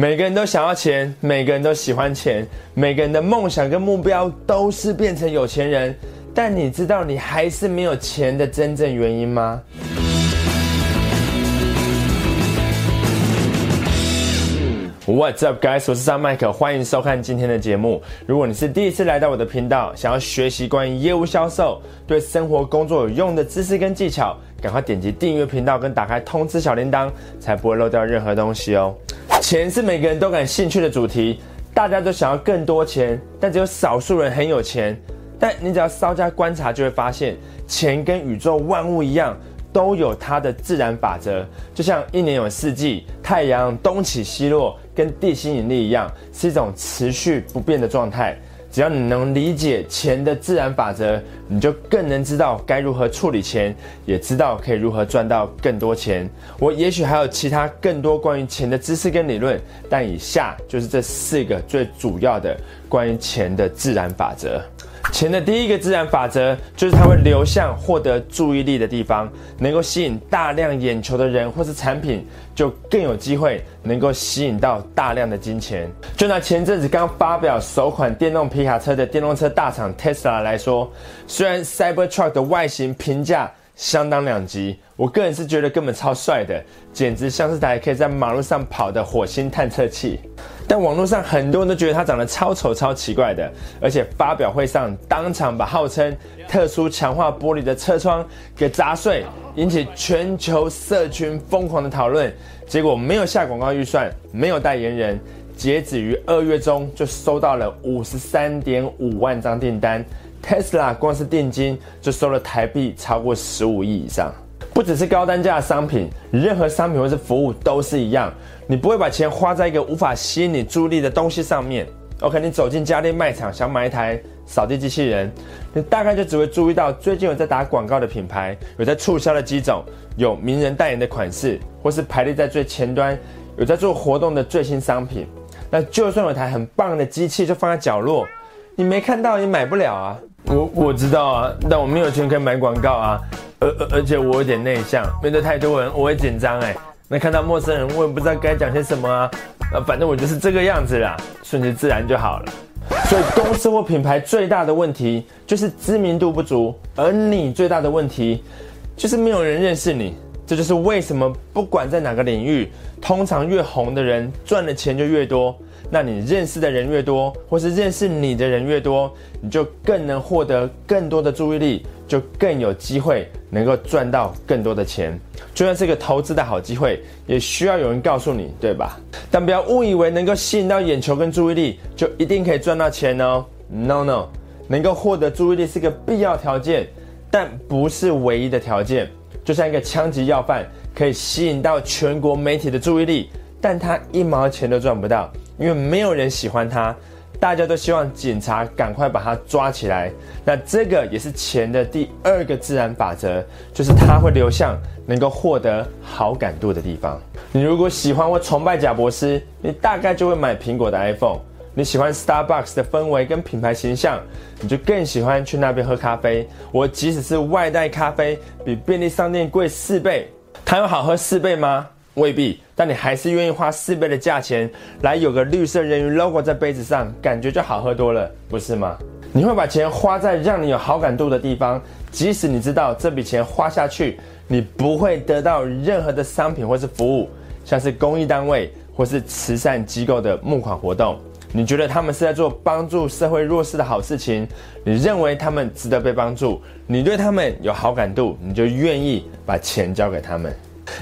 每个人都想要钱，每个人都喜欢钱，每个人的梦想跟目标都是变成有钱人。但你知道你还是没有钱的真正原因吗？What's up, guys？我是张麦克，欢迎收看今天的节目。如果你是第一次来到我的频道，想要学习关于业务销售、对生活工作有用的知识跟技巧，赶快点击订阅频道跟打开通知小铃铛，才不会漏掉任何东西哦。钱是每个人都感兴趣的主题，大家都想要更多钱，但只有少数人很有钱。但你只要稍加观察，就会发现，钱跟宇宙万物一样。都有它的自然法则，就像一年有四季，太阳东起西落，跟地心引力一样，是一种持续不变的状态。只要你能理解钱的自然法则，你就更能知道该如何处理钱，也知道可以如何赚到更多钱。我也许还有其他更多关于钱的知识跟理论，但以下就是这四个最主要的关于钱的自然法则。钱的第一个自然法则就是它会流向获得注意力的地方，能够吸引大量眼球的人或是产品，就更有机会能够吸引到大量的金钱。就拿前阵子刚发表首款电动皮卡车的电动车大厂 Tesla 来说，虽然 Cybertruck 的外形评价相当两极，我个人是觉得根本超帅的，简直像是台可以在马路上跑的火星探测器。但网络上很多人都觉得它长得超丑、超奇怪的，而且发表会上当场把号称特殊强化玻璃的车窗给砸碎，引起全球社群疯狂的讨论。结果没有下广告预算，没有代言人，截止于二月中就收到了五十三点五万张订单，Tesla 光是定金就收了台币超过十五亿以上。不只是高单价的商品，任何商品或是服务都是一样。你不会把钱花在一个无法吸引你注意力的东西上面。OK，你走进家电卖场想买一台扫地机器人，你大概就只会注意到最近有在打广告的品牌，有在促销的机种，有名人代言的款式，或是排列在最前端，有在做活动的最新商品。那就算有台很棒的机器，就放在角落，你没看到也买不了啊。我我知道啊，但我没有钱可以买广告啊。而而而且我有点内向，面对太多人我会紧张哎。那看到陌生人，我也不知道该讲些什么啊。呃，反正我就是这个样子啦，顺其自然就好了。所以公司或品牌最大的问题就是知名度不足，而你最大的问题就是没有人认识你。这就是为什么不管在哪个领域，通常越红的人赚的钱就越多。那你认识的人越多，或是认识你的人越多，你就更能获得更多的注意力，就更有机会能够赚到更多的钱。就算是一个投资的好机会，也需要有人告诉你，对吧？但不要误以为能够吸引到眼球跟注意力，就一定可以赚到钱哦。No No，能够获得注意力是个必要条件，但不是唯一的条件。就像一个枪击要犯，可以吸引到全国媒体的注意力，但他一毛钱都赚不到。因为没有人喜欢他，大家都希望警察赶快把他抓起来。那这个也是钱的第二个自然法则，就是他会流向能够获得好感度的地方。你如果喜欢或崇拜贾博士，你大概就会买苹果的 iPhone。你喜欢 Starbucks 的氛围跟品牌形象，你就更喜欢去那边喝咖啡。我即使是外带咖啡，比便利商店贵四倍，它有好喝四倍吗？未必，但你还是愿意花四倍的价钱来有个绿色人鱼 logo 在杯子上，感觉就好喝多了，不是吗？你会把钱花在让你有好感度的地方，即使你知道这笔钱花下去，你不会得到任何的商品或是服务，像是公益单位或是慈善机构的募款活动，你觉得他们是在做帮助社会弱势的好事情，你认为他们值得被帮助，你对他们有好感度，你就愿意把钱交给他们。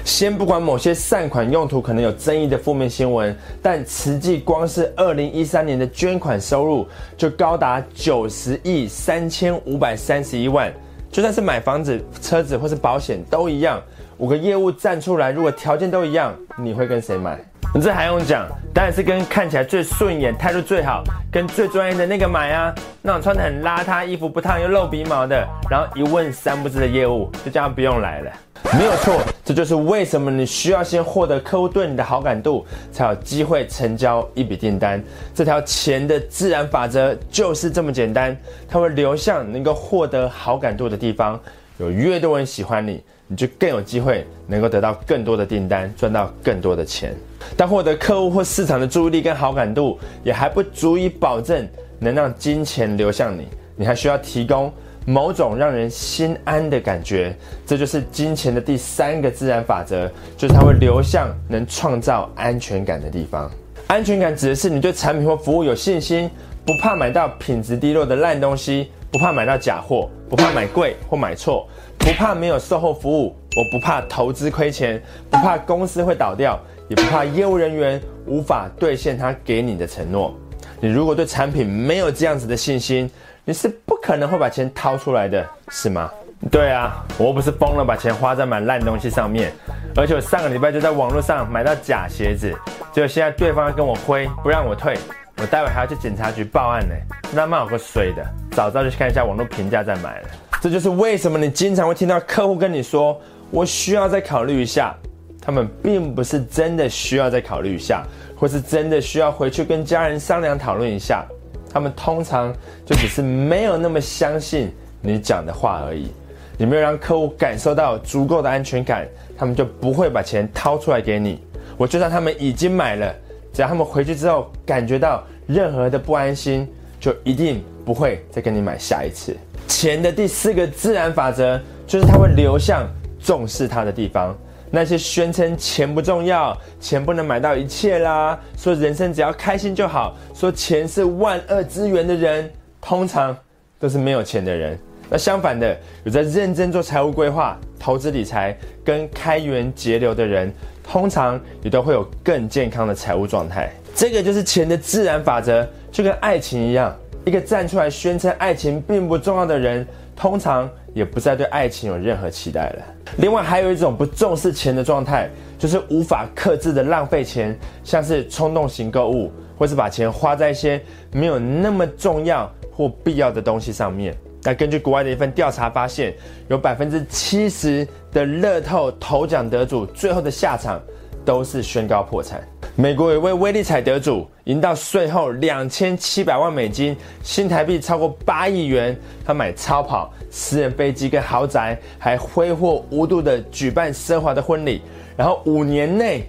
先不管某些善款用途可能有争议的负面新闻，但实际光是二零一三年的捐款收入就高达九十亿三千五百三十一万。就算是买房子、车子或是保险都一样，五个业务站出来，如果条件都一样，你会跟谁买？你这还用讲？当然是跟看起来最顺眼、态度最好、跟最专业的那个买啊！那种穿得很邋遢、衣服不烫又露鼻毛的，然后一问三不知的业务，就这样不用来了。没有错，这就是为什么你需要先获得客户对你的好感度，才有机会成交一笔订单。这条钱的自然法则就是这么简单，它会流向能够获得好感度的地方。有越多人喜欢你，你就更有机会能够得到更多的订单，赚到更多的钱。但获得客户或市场的注意力跟好感度，也还不足以保证能让金钱流向你。你还需要提供某种让人心安的感觉。这就是金钱的第三个自然法则，就是它会流向能创造安全感的地方。安全感指的是你对产品或服务有信心，不怕买到品质低落的烂东西，不怕买到假货，不怕买贵或买错。不怕没有售后服务，我不怕投资亏钱，不怕公司会倒掉，也不怕业务人员无法兑现他给你的承诺。你如果对产品没有这样子的信心，你是不可能会把钱掏出来的，是吗？对啊，我不是疯了，把钱花在买烂东西上面，而且我上个礼拜就在网络上买到假鞋子，结果现在对方要跟我挥，不让我退，我待会还要去警察局报案呢，那蛮有个衰的，早知道就去看一下网络评价再买了。这就是为什么你经常会听到客户跟你说：“我需要再考虑一下。”他们并不是真的需要再考虑一下，或是真的需要回去跟家人商量讨论一下。他们通常就只是没有那么相信你讲的话而已。你没有让客户感受到足够的安全感，他们就不会把钱掏出来给你。我就算他们已经买了，只要他们回去之后感觉到任何的不安心，就一定不会再跟你买下一次。钱的第四个自然法则就是它会流向重视它的地方。那些宣称钱不重要、钱不能买到一切啦，说人生只要开心就好，说钱是万恶之源的人，通常都是没有钱的人。那相反的，有在认真做财务规划、投资理财跟开源节流的人，通常也都会有更健康的财务状态。这个就是钱的自然法则，就跟爱情一样。一个站出来宣称爱情并不重要的人，通常也不再对爱情有任何期待了。另外，还有一种不重视钱的状态，就是无法克制的浪费钱，像是冲动型购物，或是把钱花在一些没有那么重要或必要的东西上面。那根据国外的一份调查发现，有百分之七十的乐透头奖得主最后的下场都是宣告破产。美国有位威力彩得主，赢到税后两千七百万美金，新台币超过八亿元。他买超跑、私人飞机跟豪宅，还挥霍无度的举办奢华的婚礼，然后五年内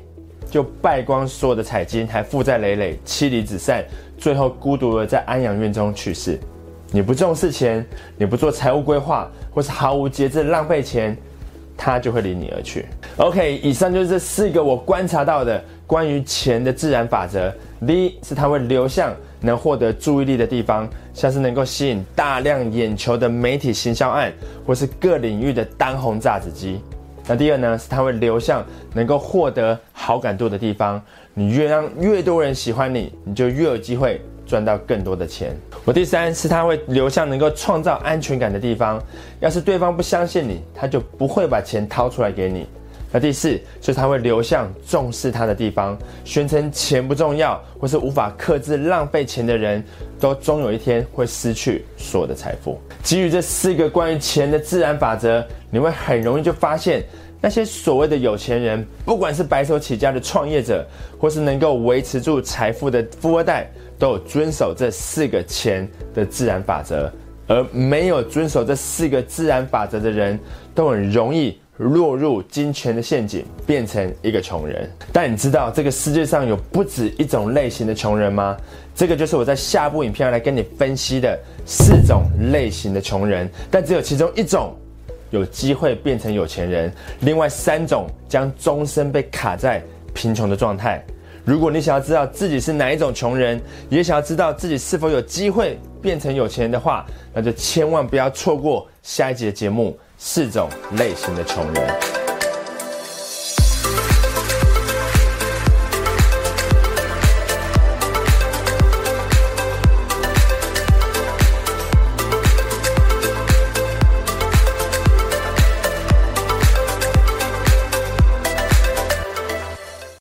就败光所有的彩金，还负债累累，妻离子散，最后孤独的在安养院中去世。你不重视钱，你不做财务规划，或是毫无节制浪费钱，他就会离你而去。OK，以上就是这四个我观察到的。关于钱的自然法则，第一是它会流向能获得注意力的地方，像是能够吸引大量眼球的媒体行销案，或是各领域的当红炸子机。那第二呢，是它会流向能够获得好感度的地方。你越让越多人喜欢你，你就越有机会赚到更多的钱。我第三是他会流向能够创造安全感的地方。要是对方不相信你，他就不会把钱掏出来给你。那第四就是他会流向重视他的地方，宣称钱不重要或是无法克制浪费钱的人，都终有一天会失去所有的财富。基于这四个关于钱的自然法则，你会很容易就发现，那些所谓的有钱人，不管是白手起家的创业者，或是能够维持住财富的富二代，都有遵守这四个钱的自然法则，而没有遵守这四个自然法则的人，都很容易。落入金钱的陷阱，变成一个穷人。但你知道这个世界上有不止一种类型的穷人吗？这个就是我在下部影片要来跟你分析的四种类型的穷人。但只有其中一种有机会变成有钱人，另外三种将终身被卡在贫穷的状态。如果你想要知道自己是哪一种穷人，也想要知道自己是否有机会变成有钱人的话，那就千万不要错过下一集的节目。四种类型的穷人。